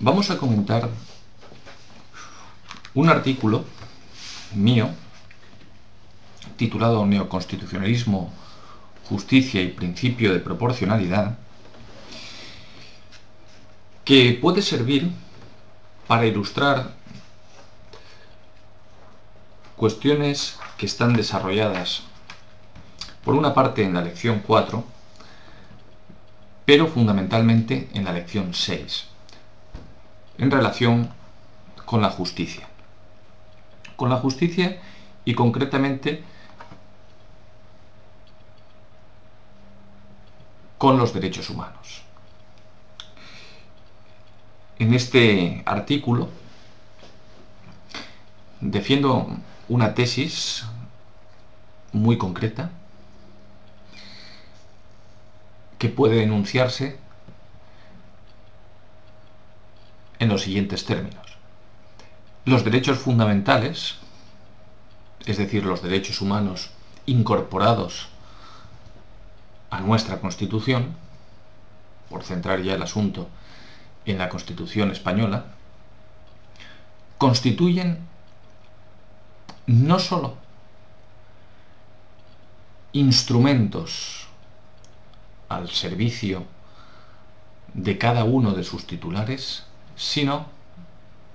Vamos a comentar un artículo mío titulado Neoconstitucionalismo, Justicia y Principio de Proporcionalidad, que puede servir para ilustrar cuestiones que están desarrolladas por una parte en la lección 4, pero fundamentalmente en la lección 6, en relación con la justicia. Con la justicia y concretamente con los derechos humanos. En este artículo defiendo una tesis muy concreta que puede enunciarse en los siguientes términos. Los derechos fundamentales, es decir, los derechos humanos incorporados a nuestra Constitución, por centrar ya el asunto en la Constitución española, constituyen no sólo instrumentos al servicio de cada uno de sus titulares, sino,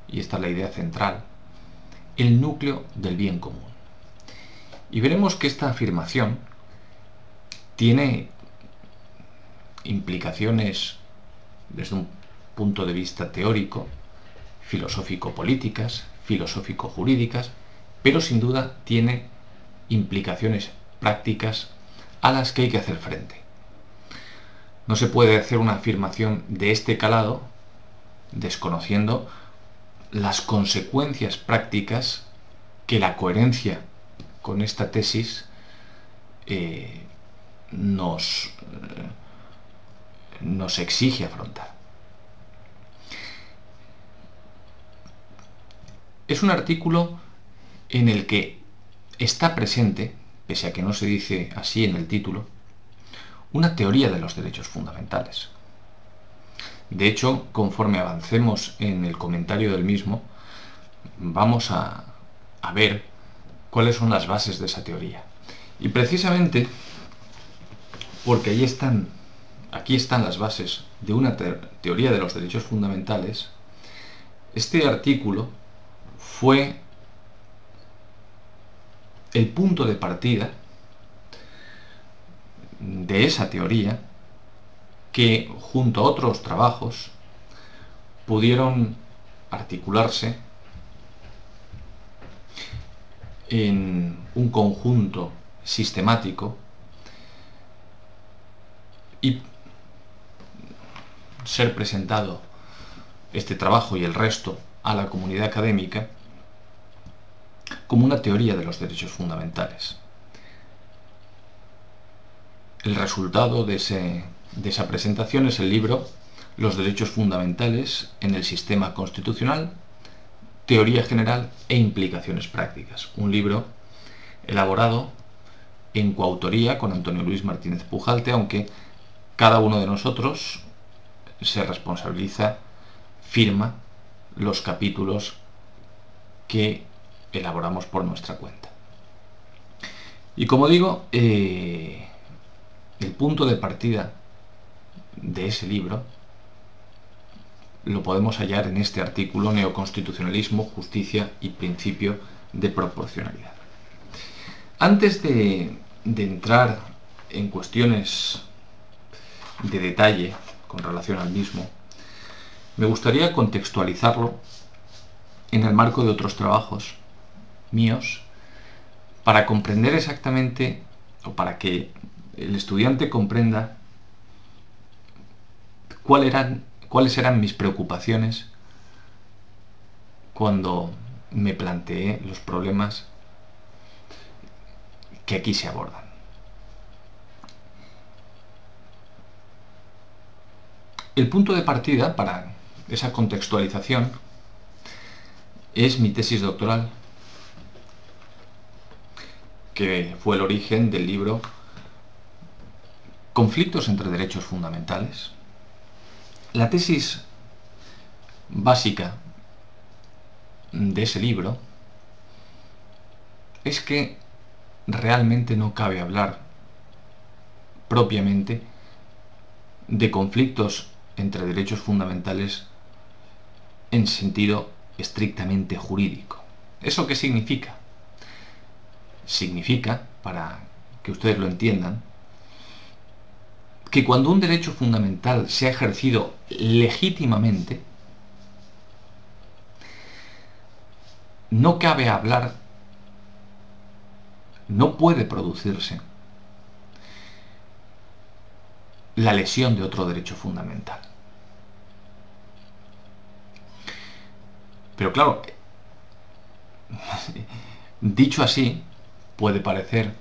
y esta es la idea central, el núcleo del bien común. Y veremos que esta afirmación tiene implicaciones desde un punto de vista teórico, filosófico-políticas, filosófico-jurídicas, pero sin duda tiene implicaciones prácticas a las que hay que hacer frente. No se puede hacer una afirmación de este calado desconociendo las consecuencias prácticas que la coherencia con esta tesis eh, nos, eh, nos exige afrontar. Es un artículo en el que está presente, pese a que no se dice así en el título, una teoría de los derechos fundamentales. De hecho, conforme avancemos en el comentario del mismo, vamos a, ver cuáles son las bases de esa teoría. Y precisamente porque están, aquí están las bases de una teoría de los derechos fundamentales, este artículo fue el punto de partida de esa teoría que junto a otros trabajos pudieron articularse en un conjunto sistemático y ser presentado este trabajo y el resto a la comunidad académica como una teoría de los derechos fundamentales. El resultado de, esa presentación es el libro Los derechos fundamentales en el sistema constitucional, teoría general e implicaciones prácticas. Un libro elaborado en coautoría con Antonio Luis Martínez Pujalte, aunque cada uno de nosotros se responsabiliza, firma los capítulos que elaboramos por nuestra cuenta. Y como digo, eh, el punto de partida de ese libro lo podemos hallar en este artículo Neoconstitucionalismo, Justicia y Principio de Proporcionalidad. Antes de, de entrar en cuestiones de detalle con relación al mismo, me gustaría contextualizarlo en el marco de otros trabajos míos para comprender exactamente o para que el estudiante comprenda eran, cuáles eran mis preocupaciones cuando me planteé los problemas que aquí se abordan. El punto de partida para esa contextualización es mi tesis doctoral que fue el origen del libro Conflictos entre derechos fundamentales. La tesis básica de ese libro es que realmente no cabe hablar propiamente de conflictos entre derechos fundamentales en sentido estrictamente jurídico. ¿Eso qué significa? Significa, para que ustedes lo entiendan, que cuando un derecho fundamental se ha ejercido legítimamente, no cabe hablar, no puede producirse la lesión de otro derecho fundamental. Pero claro, dicho así, puede parecer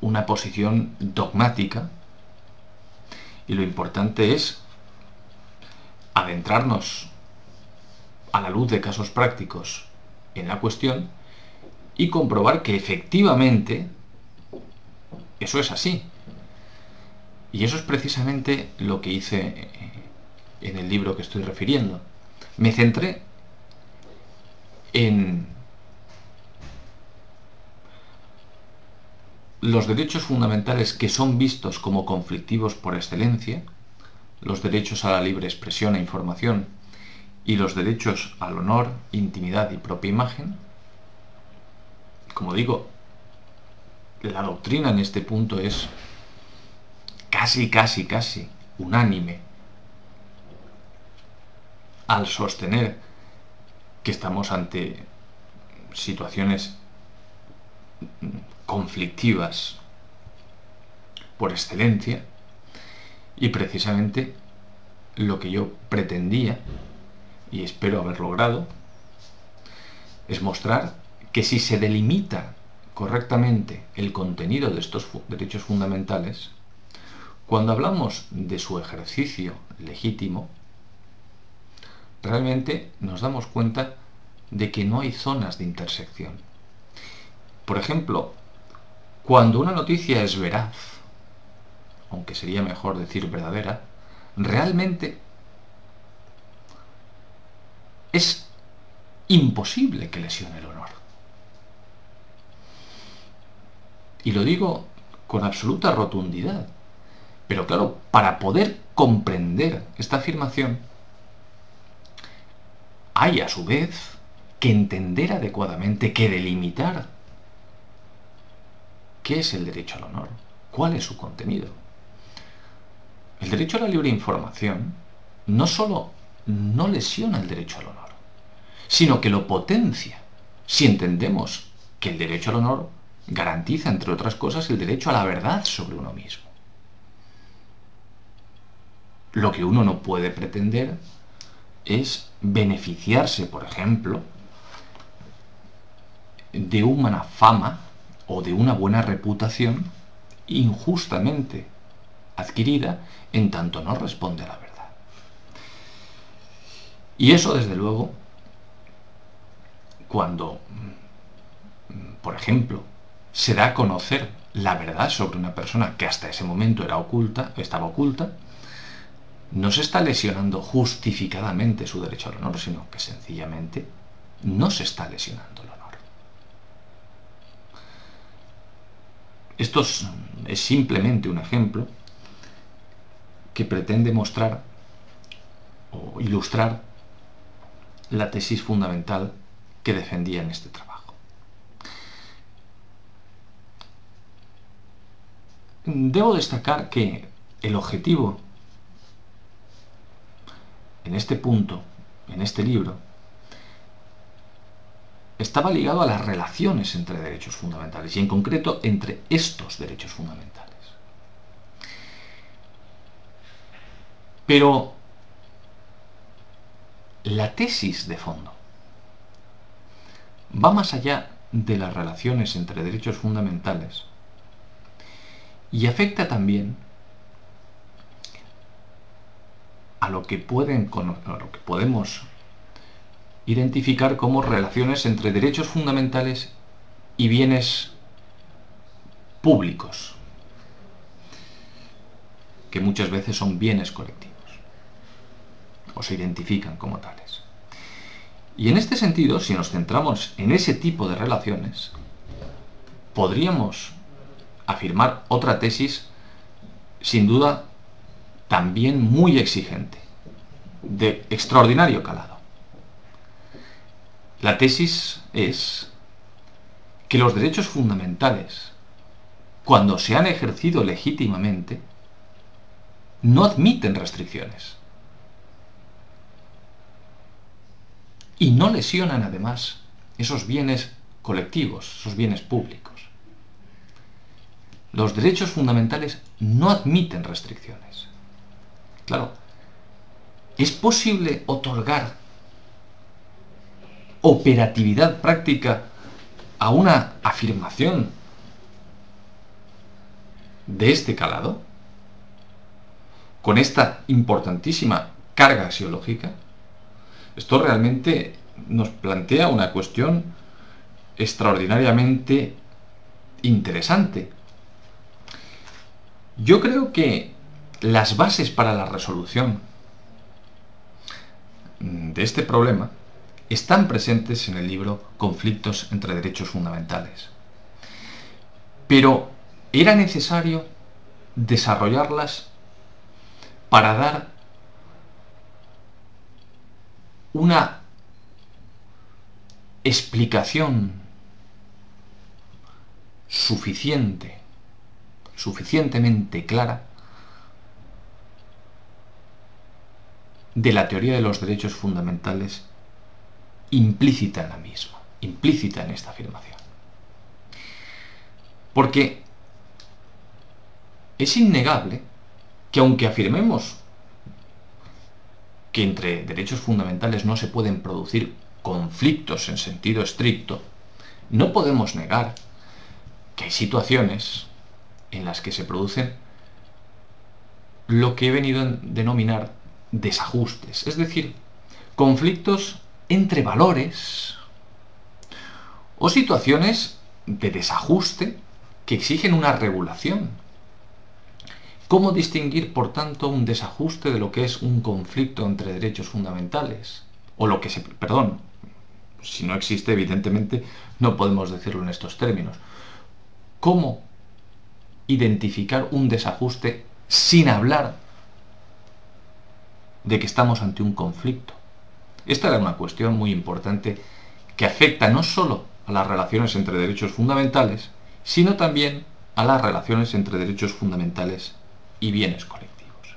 una posición dogmática y lo importante es adentrarnos a la luz de casos prácticos en la cuestión y comprobar que efectivamente eso es así. Y eso es precisamente lo que hice en el libro que estoy refiriendo. Me centré en los derechos fundamentales que son vistos como conflictivos por excelencia, los derechos a la libre expresión e información y los derechos al honor, intimidad y propia imagen, como digo, la doctrina en este punto es casi, casi, casi unánime al sostener que estamos ante situaciones conflictivas por excelencia y precisamente lo que yo pretendía y espero haber logrado es mostrar que si se delimita correctamente el contenido de estos derechos fundamentales, cuando hablamos de su ejercicio legítimo, realmente nos damos cuenta de que no hay zonas de intersección. Por ejemplo, cuando una noticia es veraz, aunque sería mejor decir verdadera, realmente es imposible que lesione el honor. Y lo digo con absoluta rotundidad. Pero claro, para poder comprender esta afirmación, hay a su vez que entender adecuadamente, que delimitar qué es el derecho al honor, cuál es su contenido. El derecho a la libre información no solo no lesiona el derecho al honor, sino que lo potencia, si entendemos que el derecho al honor garantiza, entre otras cosas, el derecho a la verdad sobre uno mismo. Lo que uno no puede pretender es beneficiarse, por ejemplo, de una fama o de una buena reputación injustamente adquirida en tanto no responde a la verdad. Y eso, desde luego, cuando, por ejemplo, se da a conocer la verdad sobre una persona que hasta ese momento era oculta, estaba oculta, no se está lesionando justificadamente su derecho al honor, sino que sencillamente no se está lesionando el honor. Esto es, simplemente un ejemplo que pretende mostrar o ilustrar la tesis fundamental que defendía en este trabajo. Debo destacar que el objetivo en este punto, en este libro, estaba ligado a las relaciones entre derechos fundamentales y en concreto entre estos derechos fundamentales. Pero la tesis de fondo va más allá de las relaciones entre derechos fundamentales y afecta también a lo que, pueden, a lo que podemos identificar como relaciones entre derechos fundamentales y bienes públicos, que muchas veces son bienes colectivos o se identifican como tales. Y en este sentido, si nos centramos en ese tipo de relaciones, podríamos afirmar otra tesis sin duda también muy exigente, de extraordinario calado. La tesis es que los derechos fundamentales, cuando se han ejercido legítimamente, no admiten restricciones. Y no lesionan además esos bienes colectivos, esos bienes públicos. Los derechos fundamentales no admiten restricciones. Claro, ¿es posible otorgar operatividad práctica a una afirmación de este calado? Con esta importantísima carga axiológica, esto realmente nos plantea una cuestión extraordinariamente interesante. Yo creo que las bases para la resolución de este problema están presentes en el libro Conflictos entre Derechos Fundamentales. Pero era necesario desarrollarlas para dar una explicación suficiente, suficientemente clara de la teoría de los derechos fundamentales implícita en la misma, implícita en esta afirmación. Porque es innegable que aunque afirmemos que entre derechos fundamentales no se pueden producir conflictos en sentido estricto, no podemos negar que hay situaciones en las que se producen lo que he venido a denominar desajustes, es decir, conflictos entre valores o situaciones de desajuste que exigen una regulación. ¿Cómo distinguir, por tanto, un desajuste de lo que es un conflicto entre derechos fundamentales? O lo que se... Perdón, si no existe, evidentemente, no podemos decirlo en estos términos. ¿Cómo identificar un desajuste sin hablar de que estamos ante un conflicto. Esta era una cuestión muy importante que afecta no solo a las relaciones entre derechos fundamentales, sino también a las relaciones entre derechos fundamentales y bienes colectivos.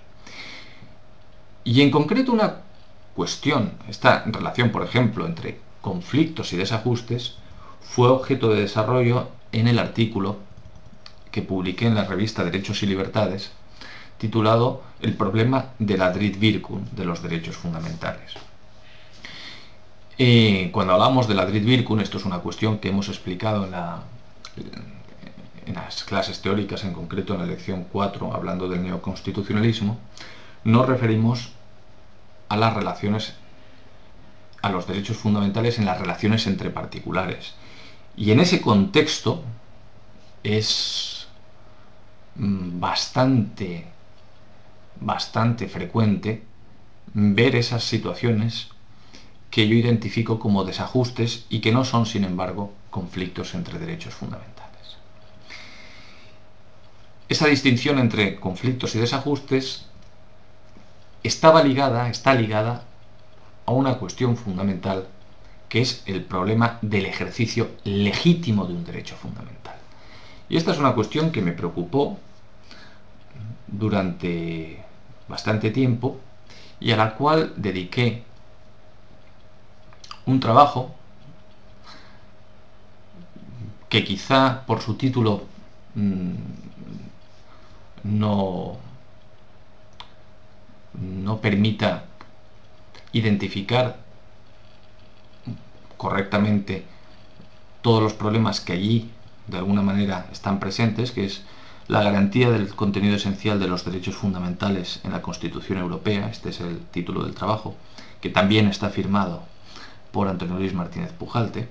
Y en concreto una cuestión, esta relación, por ejemplo, entre conflictos y desajustes, fue objeto de desarrollo en el artículo que publiqué en la revista Derechos y Libertades titulado El problema de la Drittwirkung de los derechos fundamentales. Cuando hablamos de la Drittwirkung, esto es una cuestión que hemos explicado en, en las clases teóricas, en concreto en la lección 4, hablando del neoconstitucionalismo, nos referimos a las relaciones, a los derechos fundamentales en las relaciones entre particulares. Y en ese contexto es mm, bastante bastante frecuente ver esas situaciones que yo identifico como desajustes y que no son, sin embargo, conflictos entre derechos fundamentales. Esa distinción entre conflictos y desajustes estaba ligada, está ligada a una cuestión fundamental que es el problema del ejercicio legítimo de un derecho fundamental. Y esta es una cuestión que me preocupó durante bastante tiempo y a la cual dediqué un trabajo que quizá por su título mm, no, no permita identificar correctamente todos los problemas que allí de alguna manera están presentes, que es la garantía del contenido esencial de los derechos fundamentales en la Constitución Europea, este es el título del trabajo, que también está firmado por Antonio Luis Martínez Pujalte.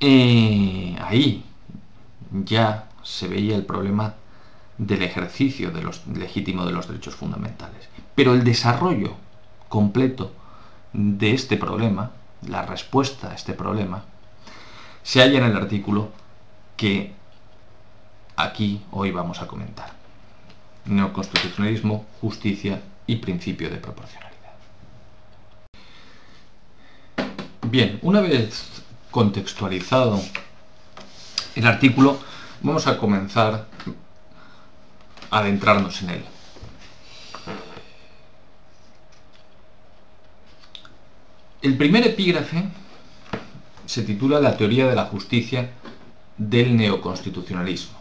eh, ahí ya se veía el problema del ejercicio de legítimo de los derechos fundamentales. Pero el desarrollo completo de este problema, la respuesta a este problema, se halla en el artículo que aquí hoy vamos a comentar. Neoconstitucionalismo, justicia y principio de proporcionalidad. Bien, una vez contextualizado el artículo, vamos a comenzar a adentrarnos en él. El primer epígrafe se titula La teoría de la justicia del neoconstitucionalismo.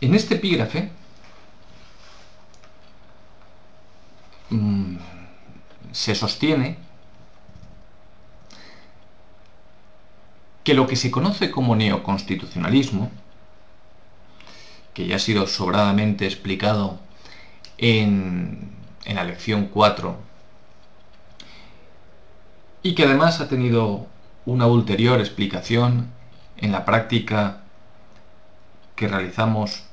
En este epígrafe mm, se sostiene que lo que se conoce como neoconstitucionalismo, que ya ha sido sobradamente explicado en, en la lección 4, y que además ha tenido una ulterior explicación en la práctica que realizamos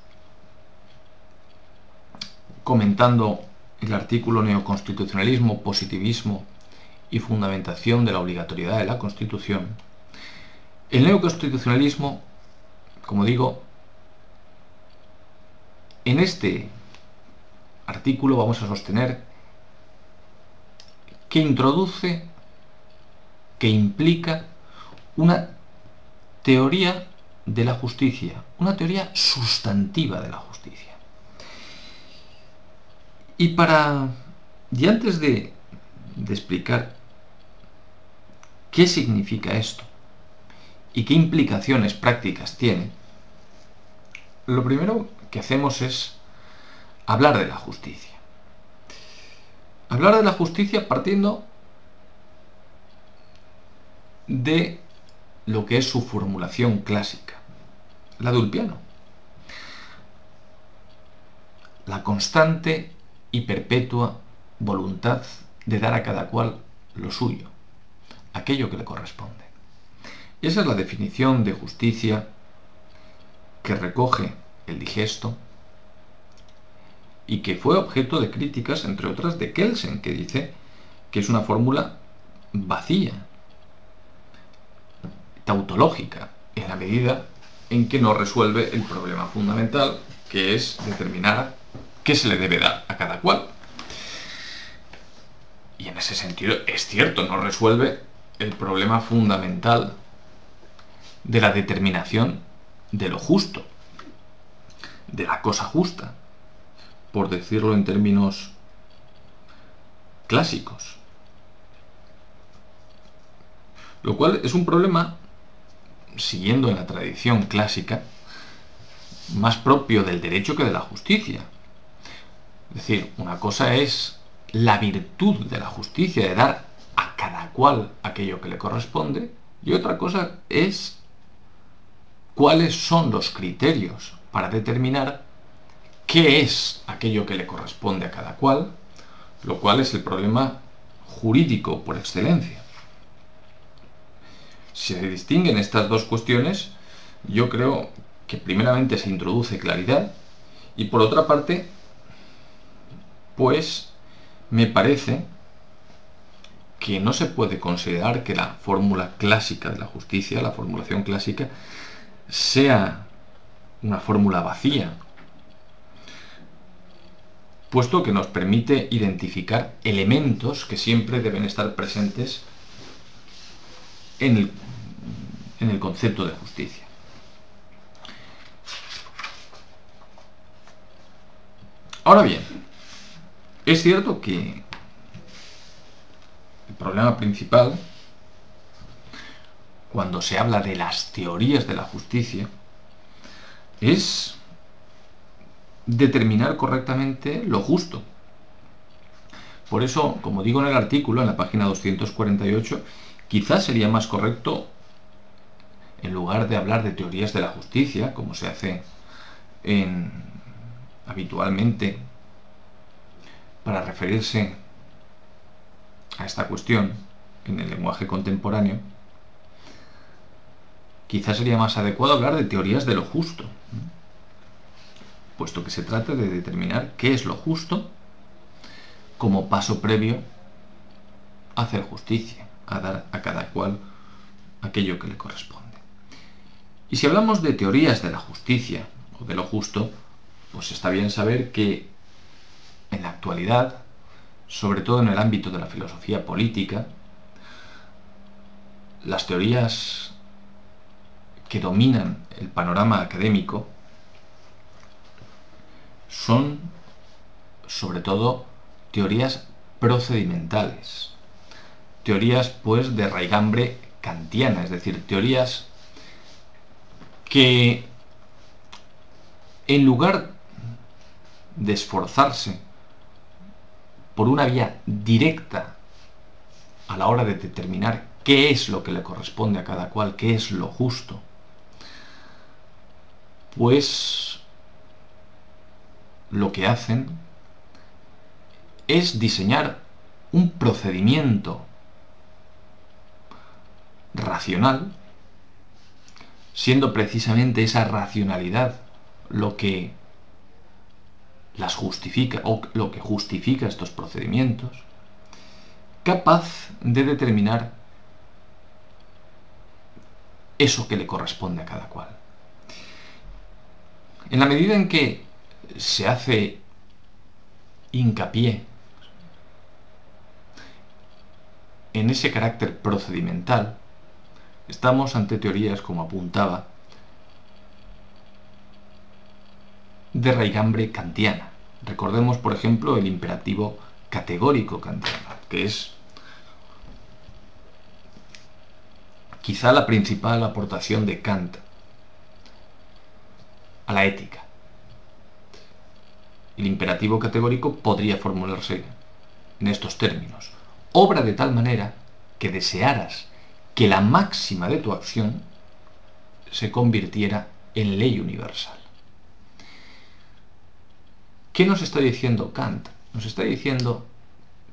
comentando el artículo Neoconstitucionalismo, Positivismo y Fundamentación de la Obligatoriedad de la Constitución, el neoconstitucionalismo, como digo, en este artículo vamos a sostener que introduce, que implica una teoría de la justicia, una teoría sustantiva de la justicia. Y para, y antes de, de explicar qué significa esto, y qué implicaciones prácticas tiene, lo primero que hacemos es hablar de la justicia. Hablar de la justicia partiendo de lo que es su formulación clásica, la de Ulpiano. La constante y perpetua voluntad de dar a cada cual lo suyo, aquello que le corresponde. Esa es la definición de justicia que recoge el digesto y que fue objeto de críticas, entre otras, de Kelsen, que dice que es una fórmula vacía, tautológica, en la medida en que no resuelve el problema fundamental, que es determinar qué se le debe dar a cada cual. Y en ese sentido, es cierto, no resuelve el problema fundamental de la determinación de lo justo, de la cosa justa, por decirlo en términos clásicos. Lo cual es un problema, siguiendo en la tradición clásica, más propio del derecho que de la justicia. Es decir, una cosa es la virtud de la justicia, de dar a cada cual aquello que le corresponde, y otra cosa es cuáles son los criterios para determinar qué es aquello que le corresponde a cada cual, lo cual es el problema jurídico por excelencia. Si se distinguen estas dos cuestiones, yo creo que primeramente se introduce claridad y por otra parte, pues me parece que no se puede considerar que la fórmula clásica de la justicia, la formulación clásica, sea una fórmula vacía, puesto que nos permite identificar elementos que siempre deben estar presentes en el, concepto de justicia. Ahora bien, es cierto que el problema principal cuando se habla de las teorías de la justicia es determinar correctamente lo justo. Por eso, como digo en el artículo, en la página 248, quizás sería más correcto, en lugar de hablar de teorías de la justicia, como se hace habitualmente para referirse a esta cuestión, en el lenguaje contemporáneo, quizás sería más adecuado hablar de teorías de lo justo, puesto que se trata de determinar qué es lo justo como paso previo a hacer justicia, a dar a cada cual aquello que le corresponde. Y si hablamos de teorías de la justicia o de lo justo, pues está bien saber que en la actualidad, sobre todo en el ámbito de la filosofía política, las teorías que dominan el panorama académico son sobre todo teorías procedimentales, teorías pues de raigambre kantiana, es decir, teorías que en lugar de esforzarse por una vía directa a la hora de determinar qué es lo que le corresponde a cada cual, qué es lo justo, pues lo que hacen es diseñar un procedimiento racional, siendo precisamente esa racionalidad lo que las justifica o lo que justifica estos procedimientos, capaz de determinar eso que le corresponde a cada cual. En la medida en que se hace hincapié en ese carácter procedimental, estamos ante teorías, como apuntaba, de raigambre kantiana. Recordemos, por ejemplo, el imperativo categórico kantiano, que es quizá la principal aportación de Kant a la ética. El imperativo categórico podría formularse en estos términos. Obra de tal manera que desearas que la máxima de tu acción se convirtiera en ley universal. ¿Qué nos está diciendo Kant? Nos está diciendo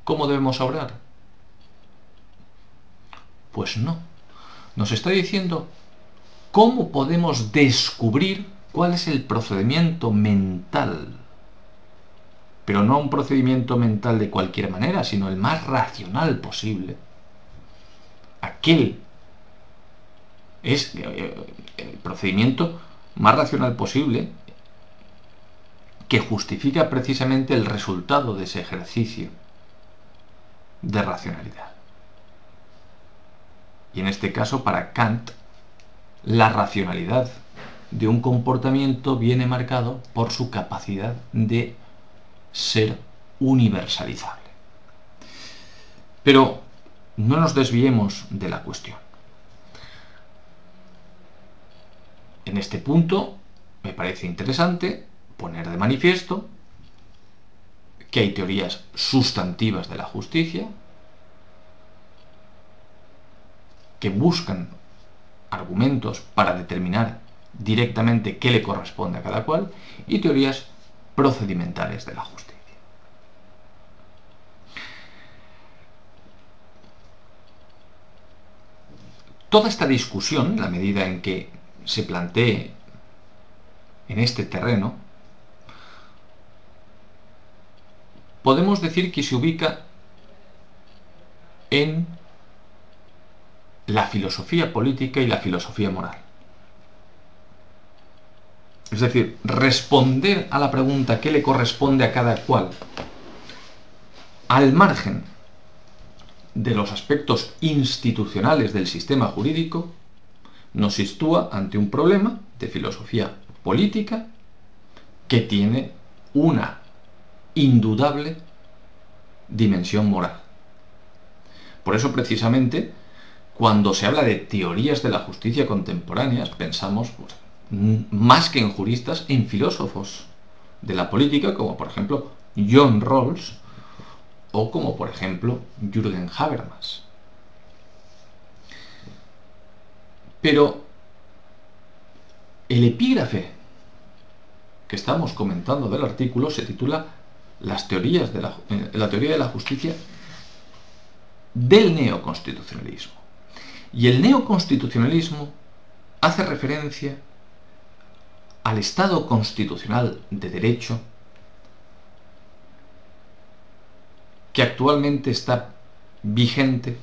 cómo debemos obrar. Pues no. Nos está diciendo cómo podemos descubrir cuál es el procedimiento mental. Pero no un procedimiento mental de cualquier manera, sino el más racional posible. Aquel es eh, el procedimiento más racional posible que justifica precisamente el resultado de ese ejercicio de racionalidad. Y en este caso, para Kant, la racionalidad de un comportamiento viene marcado por su capacidad de ser universalizable. Pero no nos desviemos de la cuestión. En este punto me parece interesante poner de manifiesto que hay teorías sustantivas de la justicia que buscan argumentos para determinar directamente qué le corresponde a cada cual y teorías procedimentales de la justicia. Toda esta discusión, la medida en que se plantee en este terreno, podemos decir que se ubica en la filosofía política y la filosofía moral. Es decir, responder a la pregunta ¿qué le corresponde a cada cual? Al margen de los aspectos institucionales del sistema jurídico, nos sitúa ante un problema de filosofía política que tiene una indudable dimensión moral. Por eso precisamente, cuando se habla de teorías de la justicia contemporáneas, pensamos, pues, más que en juristas, en filósofos de la política, como por ejemplo John Rawls o como por ejemplo Jürgen Habermas. Pero el epígrafe que estamos comentando del artículo se titula Las teorías de la, eh, la teoría de la justicia del neoconstitucionalismo. Y el neoconstitucionalismo hace referencia al Estado constitucional de derecho que actualmente está vigente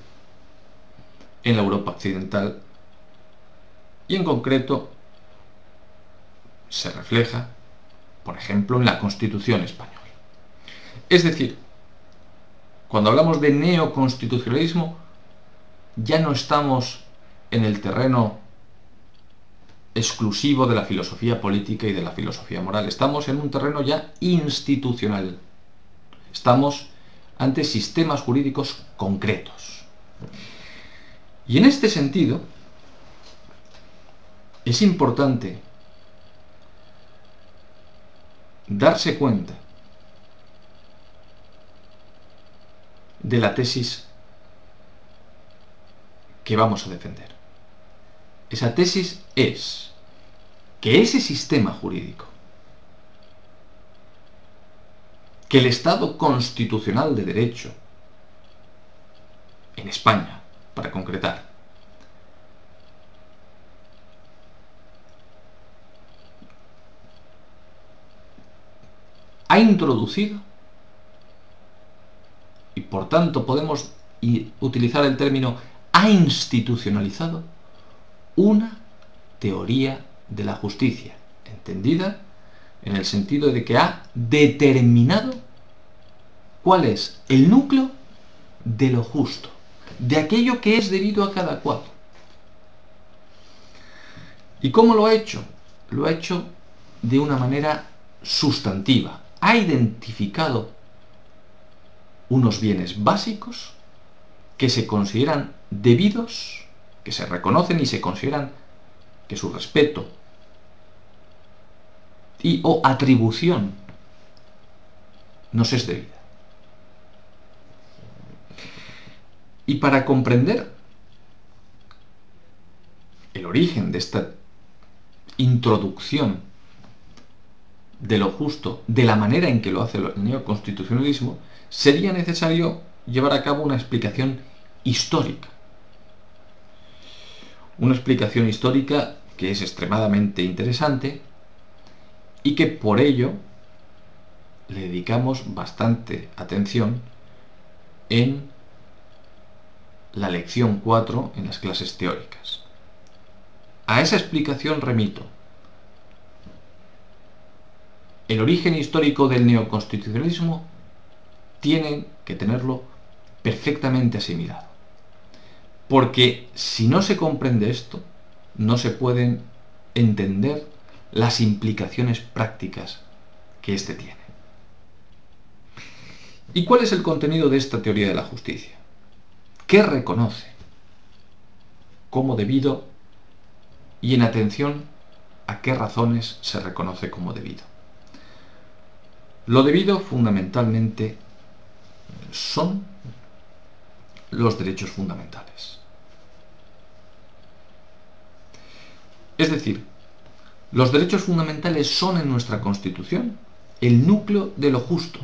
en la Europa occidental y en concreto se refleja, por ejemplo, en la Constitución española. Es decir, cuando hablamos de neoconstitucionalismo, ya no estamos en el terreno exclusivo de la filosofía política y de la filosofía moral. Estamos en un terreno ya institucional. Estamos ante sistemas jurídicos concretos. Y en este sentido, es importante darse cuenta de la tesis que vamos a defender. Esa tesis es que ese sistema jurídico, que el Estado constitucional de derecho en España, para concretar, ha introducido y por tanto podemos utilizar el término ha institucionalizado una teoría de la justicia, entendida en el sentido de que ha determinado cuál es el núcleo de lo justo, de aquello que es debido a cada cual. ¿Y cómo lo ha hecho? Lo ha hecho de una manera sustantiva, ha identificado unos bienes básicos que se consideran debidos, que se reconocen y se consideran que su respeto y o atribución nos es debida. Y para comprender el origen de esta introducción de lo justo, de la manera en que lo hace el neoconstitucionalismo, sería necesario llevar a cabo una explicación histórica. Una explicación histórica que es extremadamente interesante y que por ello le dedicamos bastante atención en la lección 4 en las clases teóricas. A esa explicación remito el origen histórico del neoconstitucionalismo tienen que tenerlo perfectamente asimilado. Porque si no se comprende esto, no se pueden entender las implicaciones prácticas que éste tiene. ¿Y cuál es el contenido de esta teoría de la justicia? ¿Qué reconoce como debido y en atención a qué razones se reconoce como debido? Lo debido fundamentalmente son los derechos fundamentales. Es decir, los derechos fundamentales son en nuestra Constitución el núcleo de lo justo,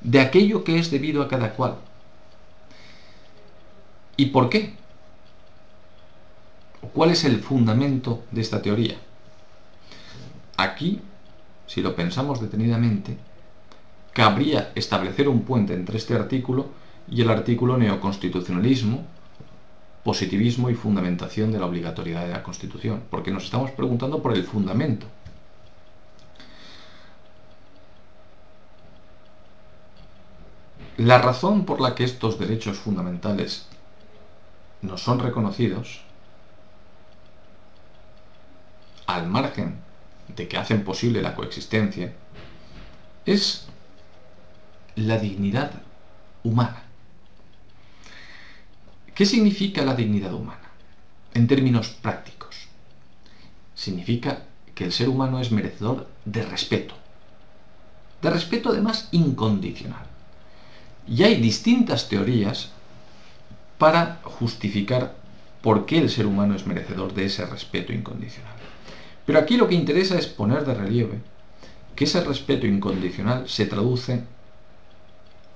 de aquello que es debido a cada cual. ¿Y por qué? ¿Cuál es el fundamento de esta teoría? Aquí, si lo pensamos detenidamente, cabría establecer un puente entre este artículo y el artículo neoconstitucionalismo, positivismo y fundamentación de la obligatoriedad de la Constitución, porque nos estamos preguntando por el fundamento. La razón por la que estos derechos fundamentales no son reconocidos, al margen de que hacen posible la coexistencia, es la dignidad humana. ¿Qué significa la dignidad humana? En términos prácticos. Significa que el ser humano es merecedor de respeto. De respeto además incondicional. Y hay distintas teorías para justificar por qué el ser humano es merecedor de ese respeto incondicional. Pero aquí lo que interesa es poner de relieve que ese respeto incondicional se traduce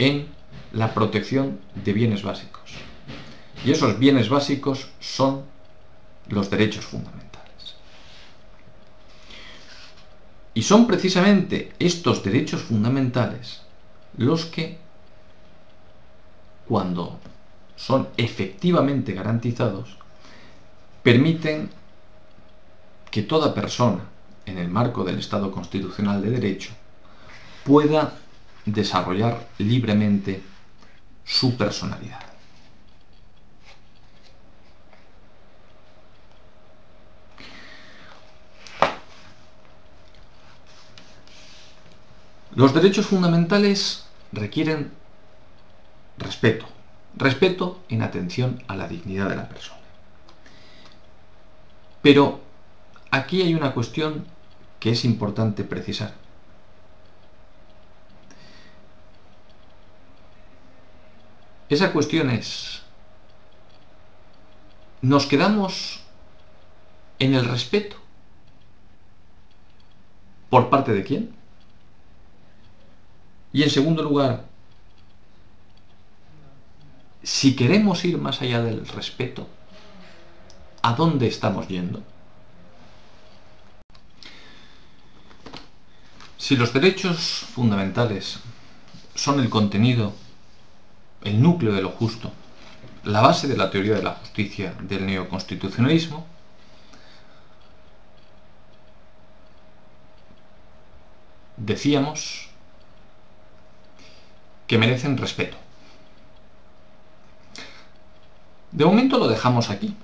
en la protección de bienes básicos. Y esos bienes básicos son los derechos fundamentales. Y son precisamente estos derechos fundamentales los que, cuando son efectivamente garantizados, permiten que toda persona, en el marco del Estado constitucional de derecho, pueda desarrollar libremente su personalidad. Los derechos fundamentales requieren respeto, respeto en atención a la dignidad de la persona. Pero aquí hay una cuestión que es importante precisar. Esa cuestión es, ¿nos quedamos en el respeto? ¿Por parte de quién? Y en segundo lugar, si queremos ir más allá del respeto, ¿a dónde estamos yendo? Si los derechos fundamentales son el contenido, el núcleo de lo justo, la base de la teoría de la justicia del neoconstitucionalismo, decíamos que merecen respeto. De momento lo dejamos aquí.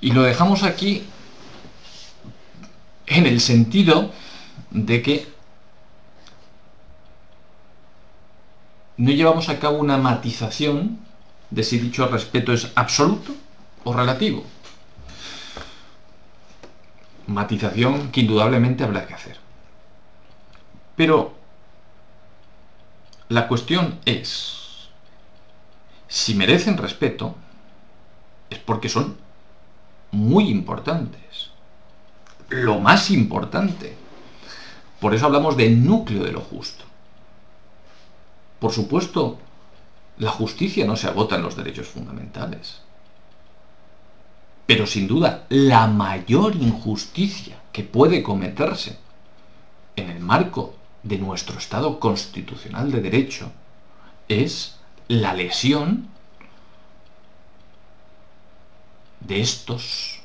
Y lo dejamos aquí en el sentido de que no llevamos a cabo una matización de si dicho respeto es absoluto o relativo. Matización que indudablemente habrá que hacer. Pero la cuestión es, si merecen respeto, es porque son muy importantes. Lo más importante. Por eso hablamos del núcleo de lo justo. Por supuesto, la justicia no se agota en los derechos fundamentales. Pero sin duda, la mayor injusticia que puede cometerse en el marco de nuestro Estado constitucional de derecho es la lesión de estos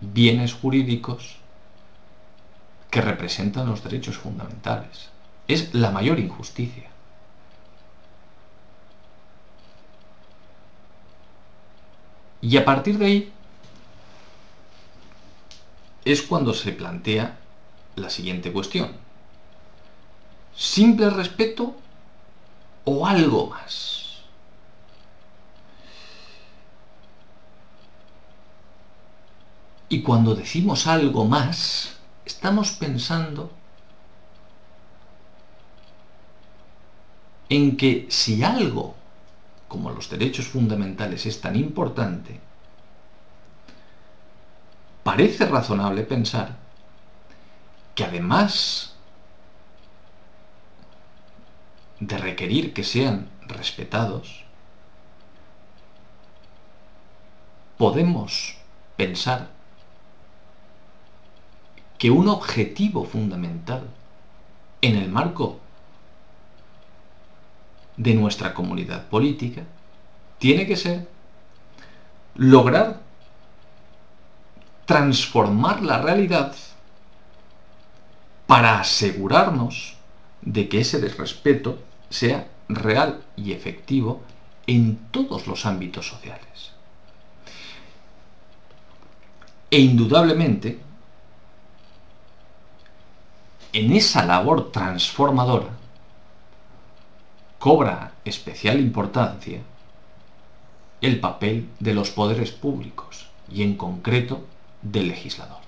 bienes jurídicos que representan los derechos fundamentales. Es la mayor injusticia. Y a partir de ahí es cuando se plantea la siguiente cuestión simple respeto o algo más. Y cuando decimos algo más, estamos pensando en que si algo, como los derechos fundamentales, es tan importante, parece razonable pensar que además de requerir que sean respetados, podemos pensar que un objetivo fundamental en el marco de nuestra comunidad política tiene que ser lograr transformar la realidad para asegurarnos de que ese desrespeto sea real y efectivo en todos los ámbitos sociales. E indudablemente, en esa labor transformadora, cobra especial importancia el papel de los poderes públicos y en concreto del legislador.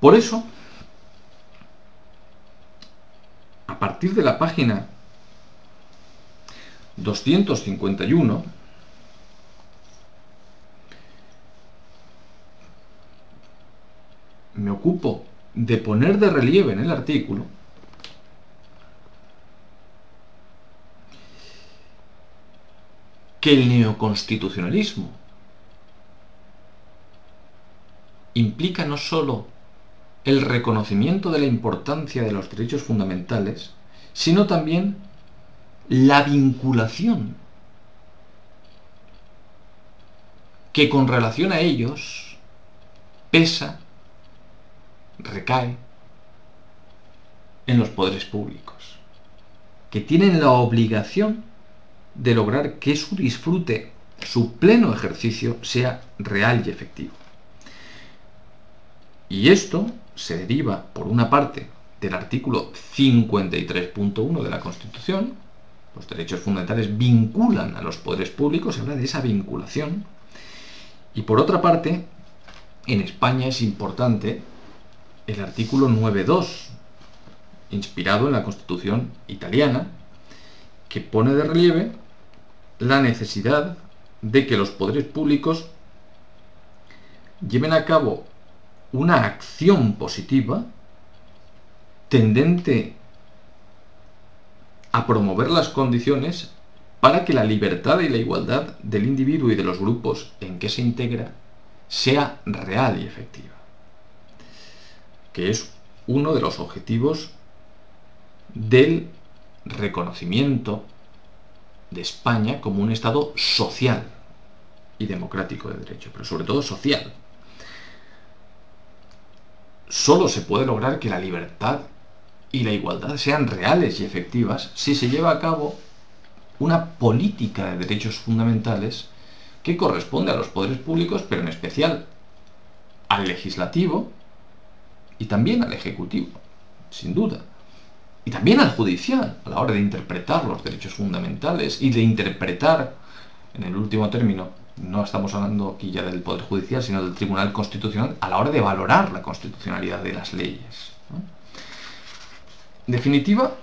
Por eso, a partir de la página 251, me ocupo de poner de relieve en el artículo que el neoconstitucionalismo implica no sólo el reconocimiento de la importancia de los derechos fundamentales, sino también la vinculación que con relación a ellos pesa, recae en los poderes públicos, que tienen la obligación de lograr que su disfrute, su pleno ejercicio, sea real y efectivo. Y esto se deriva, por una parte, del artículo 53.1 de la Constitución, los derechos fundamentales vinculan a los poderes públicos, se habla de esa vinculación, y por otra parte, en España es importante el artículo 9.2, inspirado en la Constitución italiana, que pone de relieve la necesidad de que los poderes públicos lleven a cabo una acción positiva tendente a promover las condiciones para que la libertad y la igualdad del individuo y de los grupos en que se integra sea real y efectiva, que es uno de los objetivos del reconocimiento de España como un Estado social y democrático de derecho, pero sobre todo social. Solo se puede lograr que la libertad y la igualdad sean reales y efectivas si se lleva a cabo una política de derechos fundamentales que corresponde a los poderes públicos, pero en especial al legislativo y también al ejecutivo, sin duda y también al judicial a la hora de interpretar los derechos fundamentales y de interpretar, en el último término, no estamos hablando aquí ya del Poder Judicial, sino del Tribunal Constitucional, a la hora de valorar la constitucionalidad de las leyes. En definitiva,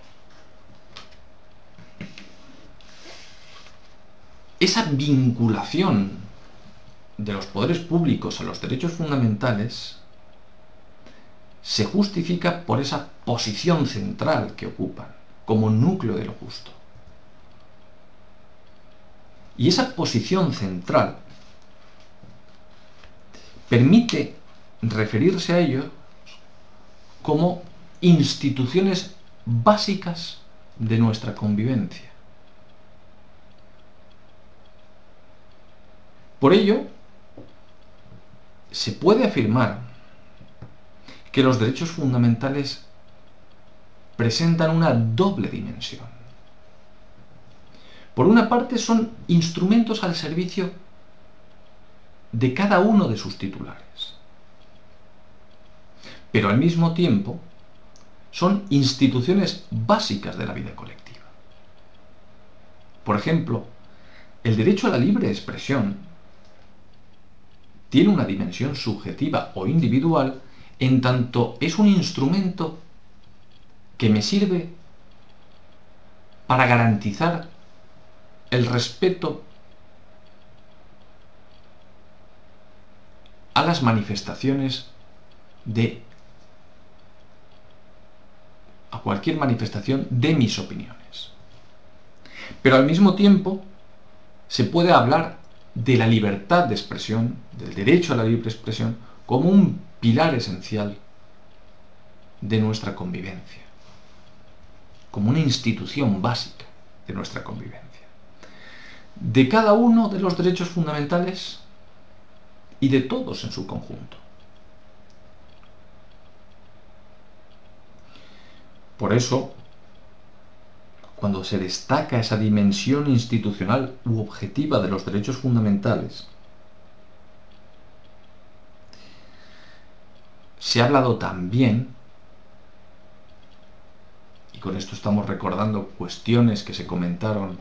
esa vinculación de los poderes públicos a los derechos fundamentales se justifica por esa posición central que ocupan, como núcleo de lo justo. Y esa posición central permite referirse a ellos como instituciones básicas de nuestra convivencia. Por ello, se puede afirmar que los derechos fundamentales presentan una doble dimensión. Por una parte son instrumentos al servicio de cada uno de sus titulares, pero al mismo tiempo son instituciones básicas de la vida colectiva. Por ejemplo, el derecho a la libre expresión tiene una dimensión subjetiva o individual en tanto es un instrumento que me sirve para garantizar el respeto a las manifestaciones de a cualquier manifestación de mis opiniones. Pero al mismo tiempo se puede hablar de la libertad de expresión, del derecho a la libre expresión, como un pilar esencial de nuestra convivencia, como una institución básica de nuestra convivencia, de cada uno de los derechos fundamentales y de todos en su conjunto. Por eso, cuando se destaca esa dimensión institucional u objetiva de los derechos fundamentales, Se ha hablado también, y con esto estamos recordando cuestiones que se comentaron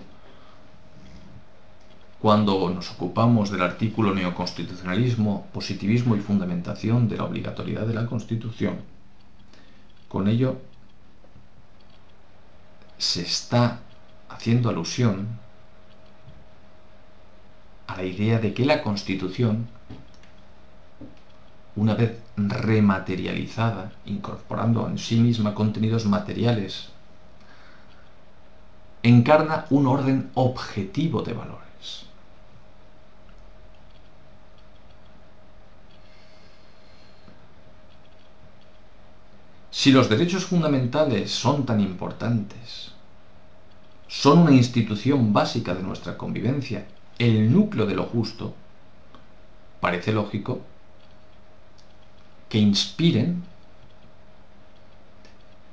cuando nos ocupamos del artículo neoconstitucionalismo, positivismo y fundamentación de la obligatoriedad de la Constitución. Con ello se está haciendo alusión a la idea de que la Constitución una vez rematerializada, incorporando en sí misma contenidos materiales, encarna un orden objetivo de valores. Si los derechos fundamentales son tan importantes, son una institución básica de nuestra convivencia, el núcleo de lo justo, parece lógico que inspiren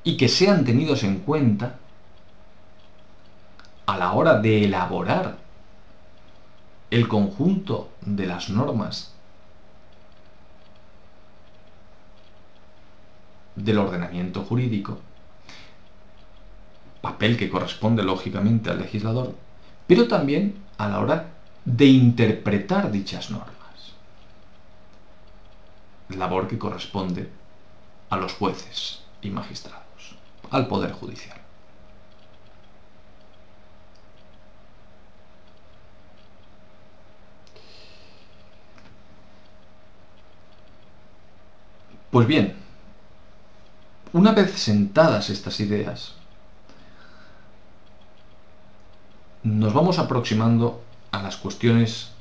y que sean tenidos en cuenta a la hora de elaborar el conjunto de las normas del ordenamiento jurídico, papel que corresponde lógicamente al legislador, pero también a la hora de interpretar dichas normas, labor que corresponde a los jueces y magistrados, al Poder Judicial. Pues bien, una vez sentadas estas ideas, nos vamos aproximando a las cuestiones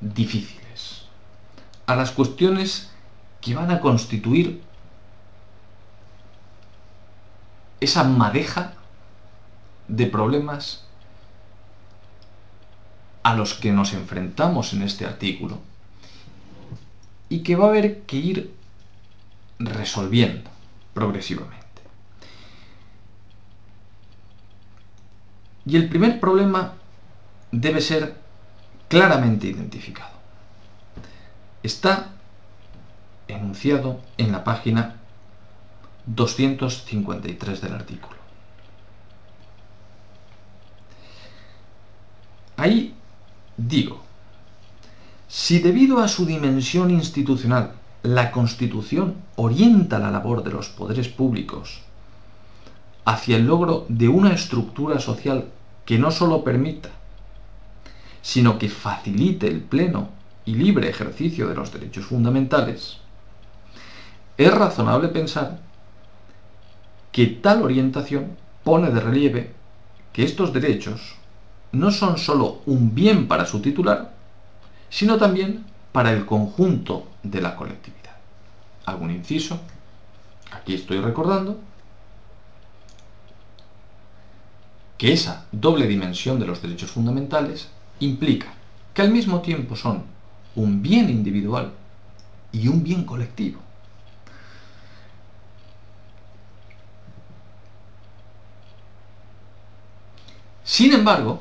difíciles, a las cuestiones que van a constituir esa madeja de problemas a los que nos enfrentamos en este artículo y que va a haber que ir resolviendo progresivamente. Y el primer problema debe ser claramente identificado. Está enunciado en la página 253 del artículo. Ahí digo, si debido a su dimensión institucional la Constitución orienta la labor de los poderes públicos hacia el logro de una estructura social que no sólo permita, sino que facilite el pleno y libre ejercicio de los derechos fundamentales, es razonable pensar que tal orientación pone de relieve que estos derechos no son sólo un bien para su titular, sino también para el conjunto de la colectividad. ¿Algún inciso? Aquí estoy recordando que esa doble dimensión de los derechos fundamentales implica que al mismo tiempo son un bien individual y un bien colectivo. Sin embargo,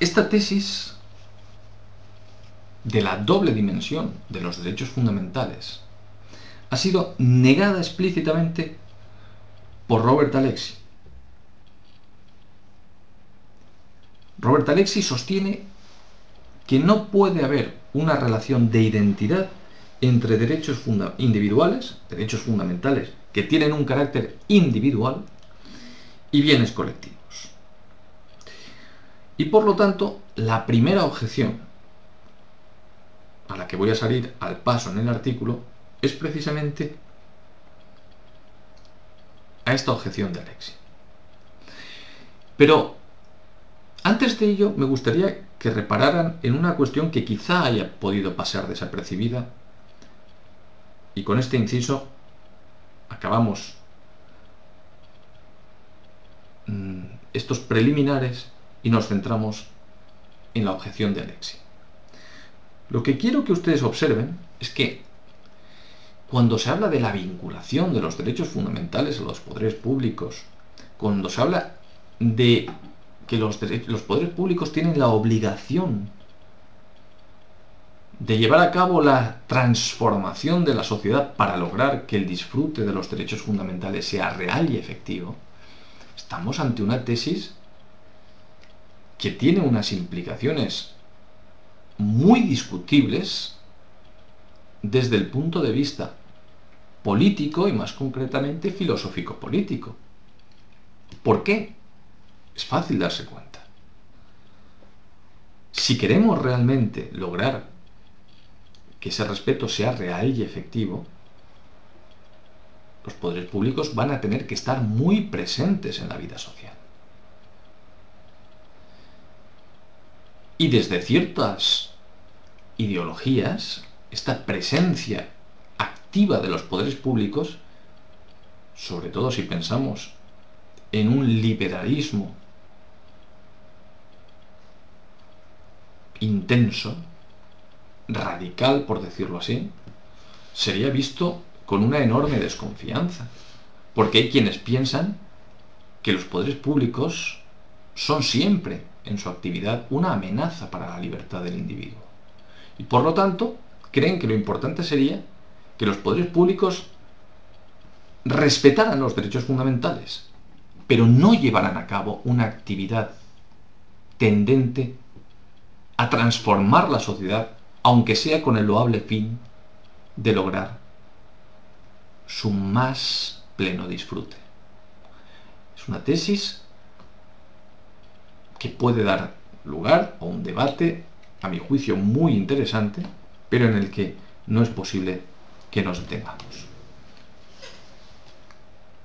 esta tesis de la doble dimensión de los derechos fundamentales ha sido negada explícitamente por Robert Alexi. Robert Alexi sostiene que no puede haber una relación de identidad entre derechos individuales, derechos fundamentales que tienen un carácter individual, y bienes colectivos. Y por lo tanto, la primera objeción a la que voy a salir al paso en el artículo es precisamente a esta objeción de Alexi. Pero antes de ello me gustaría que repararan en una cuestión que quizá haya podido pasar desapercibida y con este inciso acabamos mm, estos preliminares y nos centramos en la objeción de Alexi. Lo que quiero que ustedes observen es que cuando se habla de la vinculación de los derechos fundamentales a los poderes públicos, cuando se habla de que los, los poderes públicos tienen la obligación de llevar a cabo la transformación de la sociedad para lograr que el disfrute de los derechos fundamentales sea real y efectivo, estamos ante una tesis que tiene unas implicaciones muy discutibles desde el punto de vista político y más concretamente filosófico-político. ¿Por qué? Es fácil darse cuenta. si queremos realmente lograr que ese respeto sea real y efectivo, los poderes públicos van a tener que estar muy presentes en la vida social. Y desde ciertas ideologías, esta presencia activa de los poderes públicos, sobre todo si pensamos en un liberalismo intenso, radical, por decirlo así, sería visto con una enorme desconfianza. Porque hay quienes piensan que los poderes públicos son siempre en su actividad una amenaza para la libertad del individuo. Y por lo tanto, creen que lo importante sería que los poderes públicos respetaran los derechos fundamentales, pero no llevaran a cabo una actividad tendente a transformar la sociedad, aunque sea con el loable fin de lograr su más pleno disfrute. Es una tesis que puede dar lugar a un debate, a mi juicio, muy interesante, pero en el que no es posible que nos detengamos.